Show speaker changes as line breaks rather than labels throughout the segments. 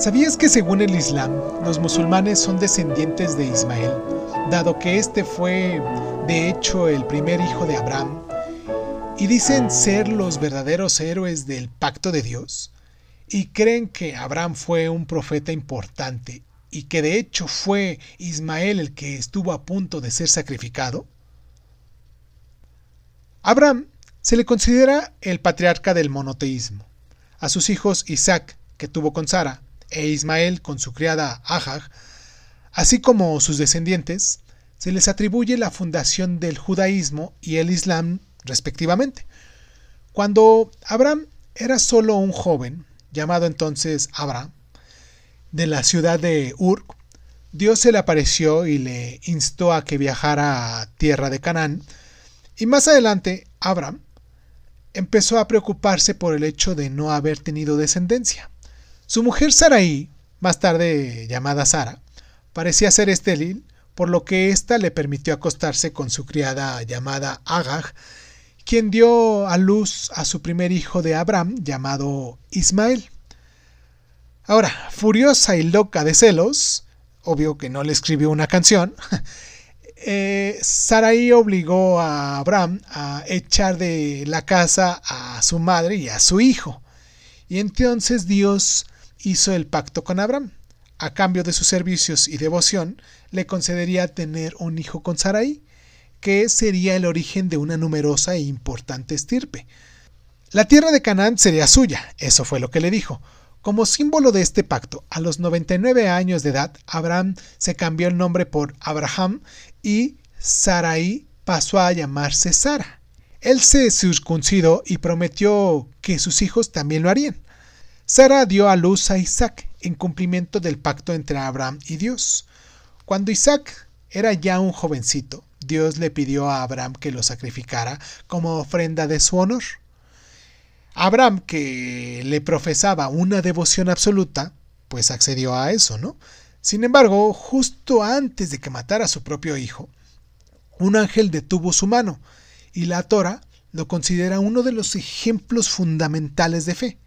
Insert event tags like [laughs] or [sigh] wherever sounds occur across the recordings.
¿Sabías que según el Islam, los musulmanes son descendientes de Ismael, dado que este fue, de hecho, el primer hijo de Abraham, y dicen ser los verdaderos héroes del pacto de Dios? Y creen que Abraham fue un profeta importante y que de hecho fue Ismael el que estuvo a punto de ser sacrificado? Abraham se le considera el patriarca del monoteísmo. A sus hijos Isaac, que tuvo con Sara, e Ismael con su criada Ajag, así como sus descendientes, se les atribuye la fundación del judaísmo y el islam respectivamente. Cuando Abraham era solo un joven, llamado entonces Abraham, de la ciudad de Ur, Dios se le apareció y le instó a que viajara a tierra de Canaán, y más adelante Abraham empezó a preocuparse por el hecho de no haber tenido descendencia. Su mujer Sarai, más tarde llamada Sara, parecía ser estéril, por lo que ésta le permitió acostarse con su criada llamada Agag, quien dio a luz a su primer hijo de Abraham llamado Ismael. Ahora, furiosa y loca de celos, obvio que no le escribió una canción, [laughs] eh, Sarai obligó a Abraham a echar de la casa a su madre y a su hijo. Y entonces Dios hizo el pacto con Abraham. A cambio de sus servicios y devoción, le concedería tener un hijo con Sarai, que sería el origen de una numerosa e importante estirpe. La tierra de Canaán sería suya, eso fue lo que le dijo. Como símbolo de este pacto, a los 99 años de edad, Abraham se cambió el nombre por Abraham y Sarai pasó a llamarse Sara. Él se circuncidó y prometió que sus hijos también lo harían. Sara dio a luz a Isaac en cumplimiento del pacto entre Abraham y Dios. Cuando Isaac era ya un jovencito, Dios le pidió a Abraham que lo sacrificara como ofrenda de su honor. Abraham, que le profesaba una devoción absoluta, pues accedió a eso, ¿no? Sin embargo, justo antes de que matara a su propio hijo, un ángel detuvo su mano y la Torah lo considera uno de los ejemplos fundamentales de fe.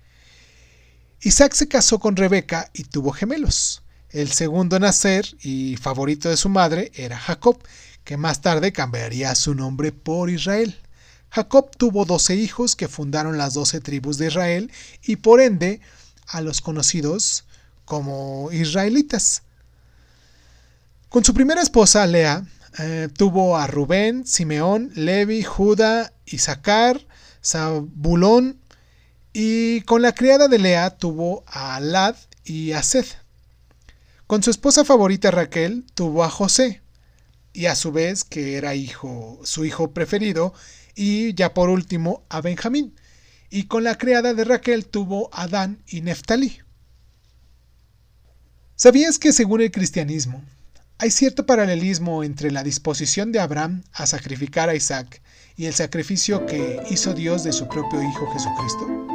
Isaac se casó con Rebeca y tuvo gemelos. El segundo nacer y favorito de su madre era Jacob, que más tarde cambiaría su nombre por Israel. Jacob tuvo doce hijos que fundaron las doce tribus de Israel y por ende a los conocidos como israelitas. Con su primera esposa, Lea, eh, tuvo a Rubén, Simeón, Levi, Judá, Isaacar, Zabulón y con la criada de Lea tuvo a Alad y a Seth. Con su esposa favorita Raquel tuvo a José y a su vez que era hijo, su hijo preferido, y ya por último a Benjamín. Y con la criada de Raquel tuvo a Dan y Neftalí. ¿Sabías que según el cristianismo hay cierto paralelismo entre la disposición de Abraham a sacrificar a Isaac y el sacrificio que hizo Dios de su propio Hijo Jesucristo?